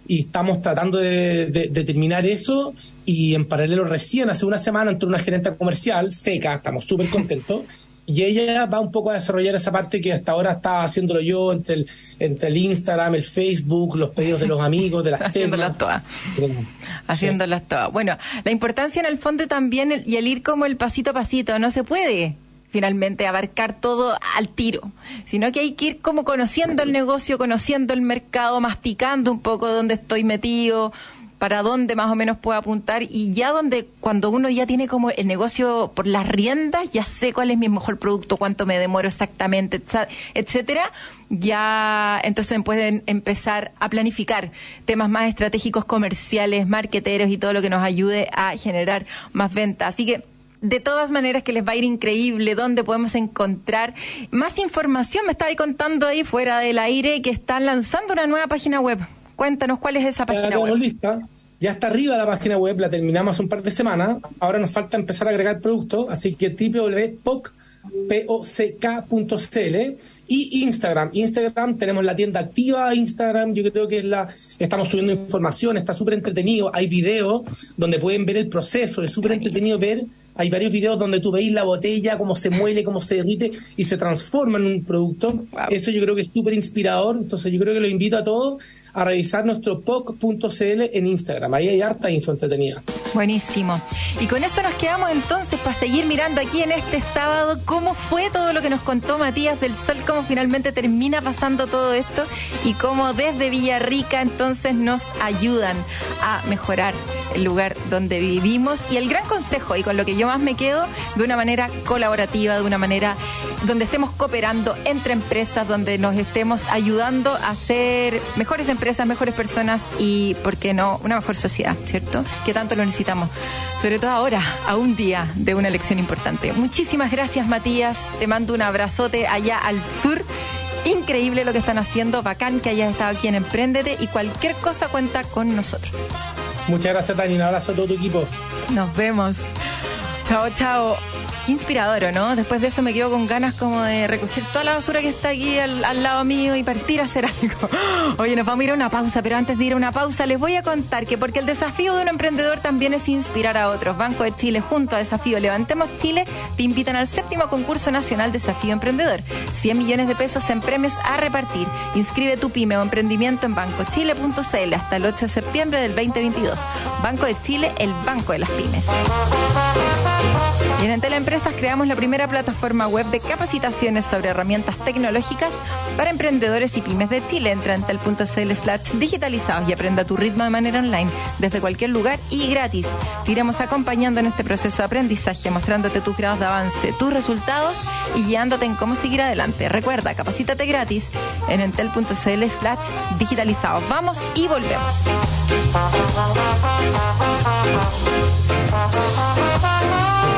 y estamos tratando de, de- de terminar eso y en paralelo recién hace una semana entró una gerente comercial seca, estamos súper contentos y ella va un poco a desarrollar esa parte que hasta ahora estaba haciéndolo yo entre el, entre el Instagram, el Facebook, los pedidos de los amigos, de las Haciéndolas todas. haciéndolas todas. Bueno, la importancia en el fondo también el- y el ir como el pasito a pasito, no se puede finalmente abarcar todo al tiro, sino que hay que ir como conociendo el negocio, conociendo el mercado, masticando un poco dónde estoy metido, para dónde más o menos puedo apuntar y ya donde cuando uno ya tiene como el negocio por las riendas, ya sé cuál es mi mejor producto, cuánto me demoro exactamente, etcétera, ya entonces pueden empezar a planificar temas más estratégicos comerciales, marqueteros y todo lo que nos ayude a generar más ventas. Así que de todas maneras que les va a ir increíble, dónde podemos encontrar más información. Me estaba ahí contando ahí fuera del aire que están lanzando una nueva página web. Cuéntanos cuál es esa Ya página tenemos web. lista. Ya está arriba la página web, la terminamos hace un par de semanas. Ahora nos falta empezar a agregar productos, así que www.pock.cl y Instagram. Instagram tenemos la tienda activa, Instagram yo creo que es la estamos subiendo información, está súper entretenido, hay videos donde pueden ver el proceso, es súper entretenido ver, hay varios videos donde tú veis la botella, cómo se muele, cómo se derrite y se transforma en un producto. Wow. Eso yo creo que es súper inspirador, entonces yo creo que lo invito a todos a revisar nuestro poc.cl en Instagram. Ahí hay harta info entretenida. Buenísimo. Y con eso nos quedamos entonces para seguir mirando aquí en este sábado cómo fue todo lo que nos contó Matías del Sol, cómo finalmente termina pasando todo esto y cómo desde Villarrica entonces nos ayudan a mejorar el lugar donde vivimos y el gran consejo y con lo que yo más me quedo de una manera colaborativa, de una manera donde estemos cooperando entre empresas, donde nos estemos ayudando a ser mejores empresas, mejores personas y, ¿por qué no?, una mejor sociedad, ¿cierto? Que tanto lo necesitamos. Sobre todo ahora, a un día de una elección importante. Muchísimas gracias, Matías. Te mando un abrazote allá al sur. Increíble lo que están haciendo, bacán que hayas estado aquí en Emprendete y cualquier cosa cuenta con nosotros. Muchas gracias, Tani. Un abrazo a todo tu equipo. Nos vemos. Chao, chao. Qué inspirador, ¿o ¿no? Después de eso me quedo con ganas como de recoger toda la basura que está aquí al, al lado mío y partir a hacer algo. Oye, nos vamos a ir a una pausa, pero antes de ir a una pausa les voy a contar que porque el desafío de un emprendedor también es inspirar a otros. Banco de Chile junto a Desafío Levantemos Chile te invitan al séptimo concurso nacional Desafío Emprendedor. 100 millones de pesos en premios a repartir. Inscribe tu pyme o emprendimiento en bancochile.cl hasta el 8 de septiembre del 2022. Banco de Chile, el banco de las pymes. Y en Entel Empresas creamos la primera plataforma web de capacitaciones sobre herramientas tecnológicas para emprendedores y pymes de Chile. Entra en entel.cl slash digitalizados y aprenda tu ritmo de manera online, desde cualquier lugar y gratis. Te iremos acompañando en este proceso de aprendizaje, mostrándote tus grados de avance, tus resultados y guiándote en cómo seguir adelante. Recuerda, capacítate gratis en entel.cl slash digitalizados. Vamos y volvemos.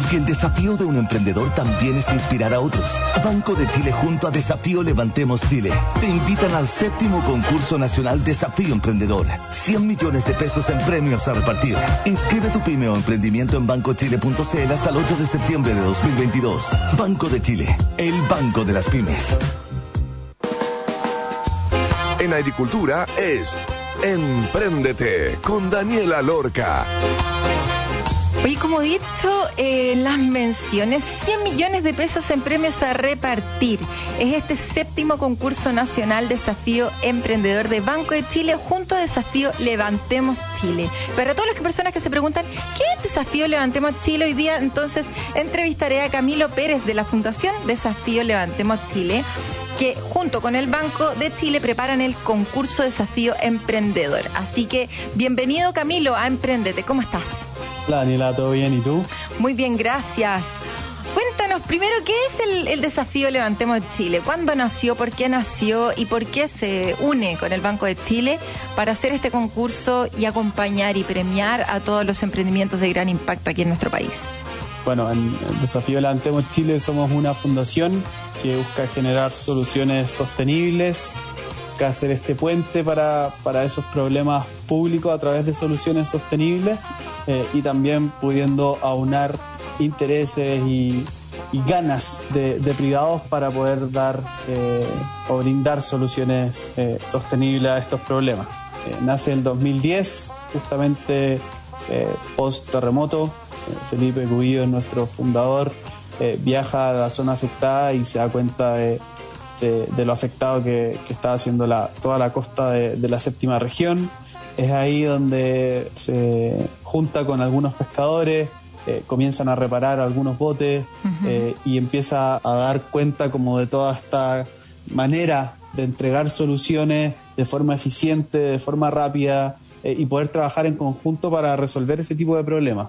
Porque el desafío de un emprendedor también es inspirar a otros. Banco de Chile junto a Desafío Levantemos Chile te invitan al séptimo concurso nacional Desafío Emprendedor. 100 millones de pesos en premios a repartir. Inscribe tu pyme o emprendimiento en bancochile.cl hasta el 8 de septiembre de 2022. Banco de Chile, el banco de las pymes. En agricultura es Empréndete con Daniela Lorca. Oye, como dicho en eh, las menciones, 100 millones de pesos en premios a repartir. Es este séptimo concurso nacional Desafío Emprendedor de Banco de Chile junto a Desafío Levantemos Chile. Para todas las personas que se preguntan, ¿qué es Desafío Levantemos Chile? Hoy día entonces entrevistaré a Camilo Pérez de la Fundación Desafío Levantemos Chile que junto con el Banco de Chile preparan el concurso Desafío Emprendedor. Así que bienvenido Camilo a Emprendete. ¿Cómo estás? Hola Daniela, ¿todo bien? ¿Y tú? Muy bien, gracias. Cuéntanos primero qué es el, desafío Levantemos Chile, cuándo nació, por qué nació y por qué se une con el Banco de Chile para hacer este concurso y acompañar y premiar a todos los emprendimientos de gran impacto aquí en nuestro país. Bueno, en el desafío Levantemos Chile somos una fundación que busca generar soluciones sostenibles, busca hacer este puente para, para esos problemas públicos a través de soluciones sostenibles eh, y también pudiendo aunar intereses y, ganas de, privados para poder dar eh, o brindar soluciones eh, sostenibles a estos problemas. nace en 2010, justamente post terremoto. Felipe Cubillo es nuestro fundador, viaja a la zona afectada y se da cuenta de, lo afectado que, está haciendo la, toda la costa de la séptima región. Es ahí donde se junta con algunos pescadores, eh, comienzan a reparar algunos botes eh, y empieza a dar cuenta como de toda esta manera de entregar soluciones de forma eficiente, de forma rápida eh, y poder trabajar en conjunto para resolver ese tipo de problemas.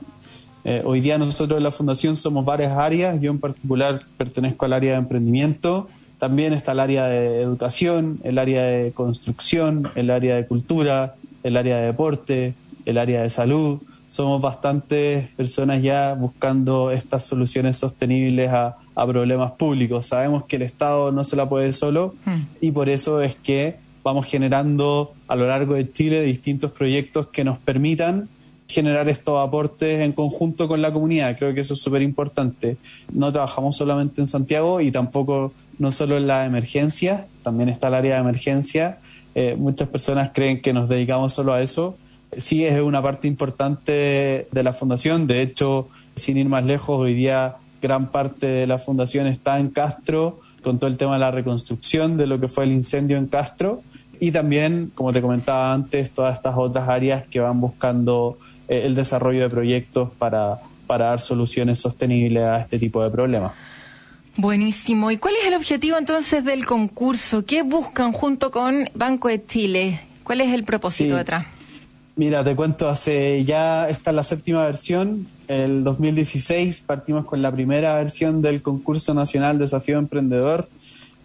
hoy día nosotros en la Fundación somos varias áreas, yo en particular pertenezco al área de emprendimiento, también está el área de educación, el área de construcción, el área de cultura, el área de deporte, el área de salud. Somos bastantes personas ya buscando estas soluciones sostenibles a, problemas públicos. Sabemos que el Estado no se la puede solo hmm. y por eso es que vamos generando a lo largo de Chile distintos proyectos que nos permitan generar estos aportes en conjunto con la comunidad. Creo que eso es súper importante. No trabajamos solamente en Santiago y tampoco no solo en la emergencia, también está el área de emergencia eh, muchas personas creen que nos dedicamos solo a eso. Sí es una parte importante de la fundación. De hecho, sin ir más lejos, hoy día gran parte de la fundación está en Castro con todo el tema de la reconstrucción de lo que fue el incendio en Castro y también, como te comentaba antes, todas estas otras áreas que van buscando eh, el desarrollo de proyectos para, para dar soluciones sostenibles a este tipo de problemas. Buenísimo. ¿Y cuál es el objetivo entonces del concurso? ¿Qué buscan junto con Banco de Chile? ¿Cuál es el propósito detrás? Mira, te cuento, hace ya esta es la séptima versión. El 2016 partimos con la primera versión del concurso nacional Desafío Emprendedor.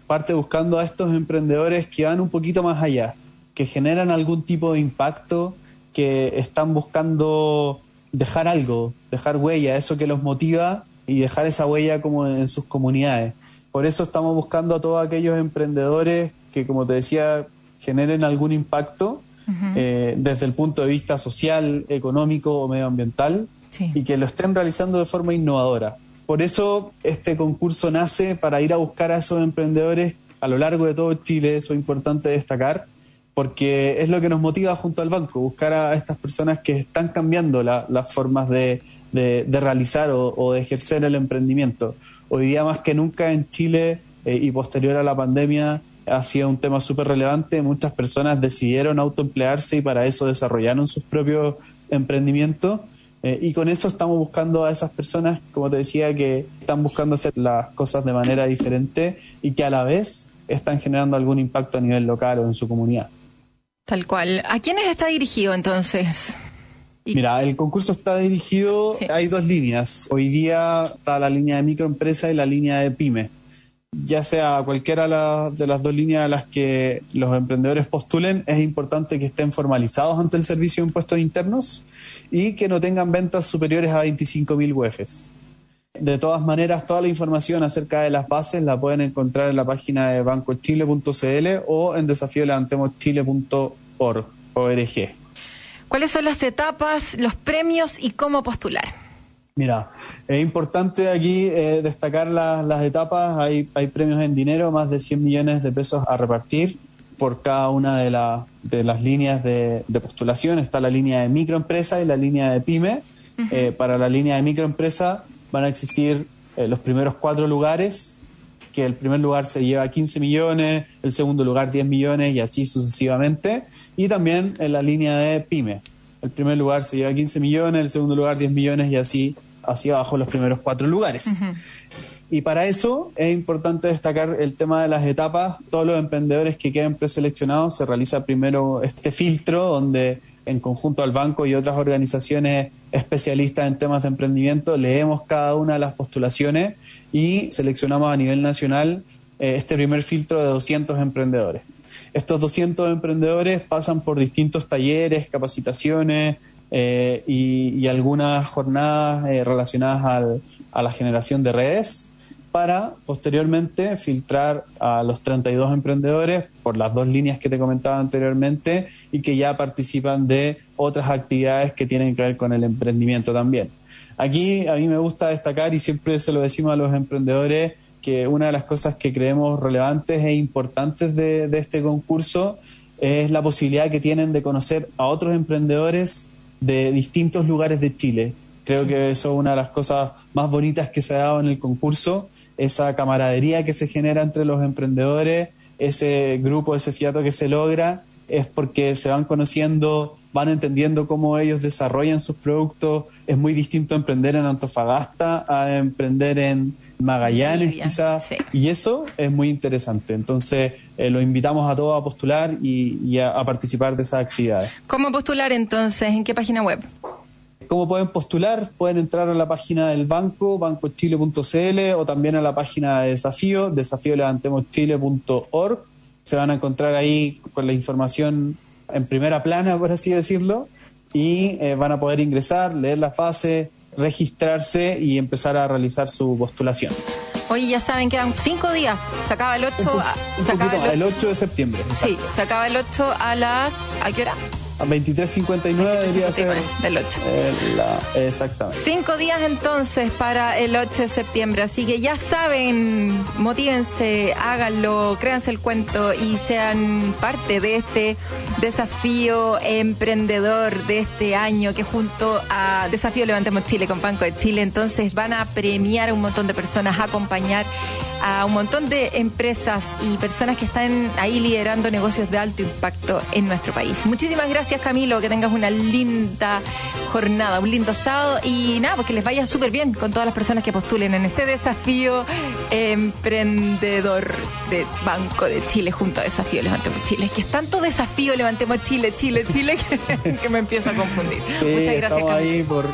Parte buscando a estos emprendedores que van un poquito más allá, que generan algún tipo de impacto, que están buscando dejar algo, dejar huella, eso que los motiva y dejar esa huella como en sus comunidades. Por eso estamos buscando a todos aquellos emprendedores que, como te decía, generen algún impacto eh, desde el punto de vista social, económico o medioambiental y que lo estén realizando de forma innovadora. Por eso este concurso nace para ir a buscar a esos emprendedores a lo largo de todo Chile, eso es importante destacar, porque es lo que nos motiva junto al banco, buscar a estas personas que están cambiando las formas de, de, realizar o, de ejercer el emprendimiento. Hoy día más que nunca en Chile eh, y posterior a la pandemia ha sido un tema súper relevante. Muchas personas decidieron autoemplearse y para eso desarrollaron sus propios emprendimientos. Eh, y con eso estamos buscando a esas personas, como te decía, que están buscando hacer las cosas de manera diferente y que a la vez están generando algún impacto a nivel local o en su comunidad. Tal cual. ¿A quiénes está dirigido entonces? Mira, el concurso está dirigido, hay dos líneas. Hoy día está la línea de microempresa y la línea de pyme. Ya sea cualquiera de las dos líneas a las que los emprendedores postulen, es importante que estén formalizados ante el Servicio de Impuestos Internos y que no tengan ventas superiores a 25.000 UEFs. De todas maneras, toda la información acerca de las bases la pueden encontrar en la página de bancochile.cl o en desafiolevantemos.chile.org. ¿Cuáles son las etapas, los premios y cómo postular? Mira, es importante aquí eh, destacar las etapas. Hay, premios en dinero, más de 100 millones de pesos a repartir por cada una de, de las líneas de, postulación. Está la línea de microempresa y la línea de pyme. eh, para la línea de microempresa van a existir eh, los primeros cuatro lugares, que el primer lugar se lleva 15 millones, el segundo lugar 10 millones y así sucesivamente. Y también en la línea de pyme. El primer lugar se lleva 15 millones, el segundo lugar 10 millones y así hacia abajo los primeros cuatro lugares. Y para eso es importante destacar el tema de las etapas. Todos los emprendedores que queden preseleccionados se realiza primero este filtro donde en conjunto al banco y otras organizaciones especialistas en temas de emprendimiento leemos cada una de las postulaciones y seleccionamos a nivel nacional eh, este primer filtro de 200 emprendedores. Estos 200 emprendedores pasan por distintos talleres, capacitaciones eh, y, algunas jornadas eh, relacionadas a la generación de redes para posteriormente filtrar a los 32 emprendedores por las dos líneas que te comentaba anteriormente y que ya participan de otras actividades que tienen que ver con el emprendimiento también. Aquí a mí me gusta destacar y siempre se lo decimos a los emprendedores que una de las cosas que creemos relevantes e importantes de, de este concurso es la posibilidad que tienen de conocer a otros emprendedores de distintos lugares de Chile. Creo que eso es una de las cosas más bonitas que se ha dado en el concurso esa camaradería que se genera entre los emprendedores, ese grupo, ese fiato que se logra, es porque se van conociendo, van entendiendo cómo ellos desarrollan sus productos. Es muy distinto emprender en Antofagasta a emprender en Magallanes, quizás. Y eso es muy interesante. Entonces, eh, lo invitamos a todos a postular y, a participar de esas actividades. ¿Cómo postular entonces? ¿En qué página web? ¿Cómo pueden postular? Pueden entrar a la página del banco, bancochile.cl o también a la página de desafío, desafíolevantemoschile.org. Se van a encontrar ahí con la información en primera plana, por así decirlo, y eh, van a poder ingresar, leer la fase, registrarse y empezar a realizar su postulación. Oye, ya saben, quedan cinco días. Se acaba el 8, el, 8 de septiembre. Sí, se acaba el 8 a las... ¿A qué hora? A 23.59 debería ser. Del 8. exactamente. Cinco días entonces para el 8 de septiembre. Así que ya saben, motívense, háganlo, créanse el cuento y sean parte de este desafío emprendedor de este año que junto a Desafío Levantemos Chile con Banco de Chile, entonces van a premiar a un montón de personas, a acompañar a un montón de empresas y personas que están ahí liderando negocios de alto impacto en nuestro país. Muchísimas gracias Camilo, que tengas una linda jornada, un lindo sábado y nada, pues que les vaya súper bien con todas las personas que postulen en este desafío emprendedor de Banco de Chile junto a Desafío Levantemos Chile. Que es tanto desafío Levantemos Chile, Chile, Chile que, me empieza a confundir. Muchas gracias. Estamos ahí por,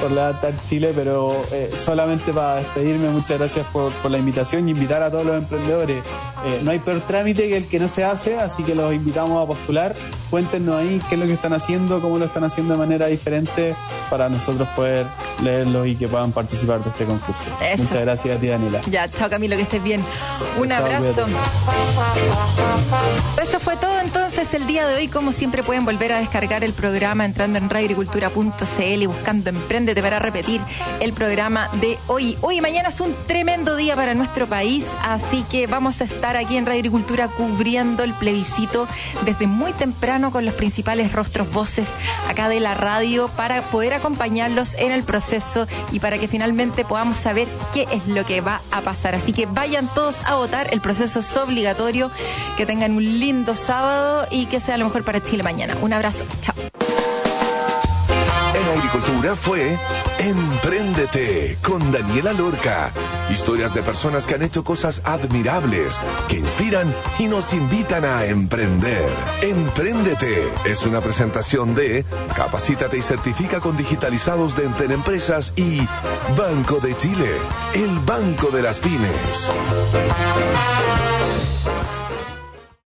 por la Chile, pero eh, solamente para despedirme, muchas gracias por, por la invitación invitar a todos los emprendedores. Eh, no hay peor trámite que el que no se hace, así que los invitamos a postular. Cuéntenos ahí qué lo que están haciendo, cómo lo están haciendo de manera diferente para nosotros poder leerlo y que puedan participar de este concurso. Muchas gracias a ti, Daniela. Ya, chao Camilo, que estés bien. Un abrazo. Eso fue todo entonces el día de hoy. Como siempre pueden volver a descargar el programa entrando en radioagricultura.cl y buscando Emprendete para repetir el programa de hoy. Hoy y mañana es un tremendo día para nuestro país, así que vamos a estar aquí en Radio Agricultura cubriendo el plebiscito desde muy temprano con los principales rostros, voces acá de la radio para poder acompañarlos en el proceso y para que finalmente podamos saber qué es lo que va a pasar. Así que vayan todos a votar, el proceso es obligatorio, que tengan un lindo sábado y que sea lo mejor para Chile mañana. Un abrazo, chao. En Agricultura fue Empréndete con Daniela Lorca. Historias de personas que han hecho cosas admirables, que inspiran y nos invitan a emprender. Empréndete es una presentación de Capacítate y certifica con digitalizados de Enten Empresas y Banco de Chile, el banco de las pymes.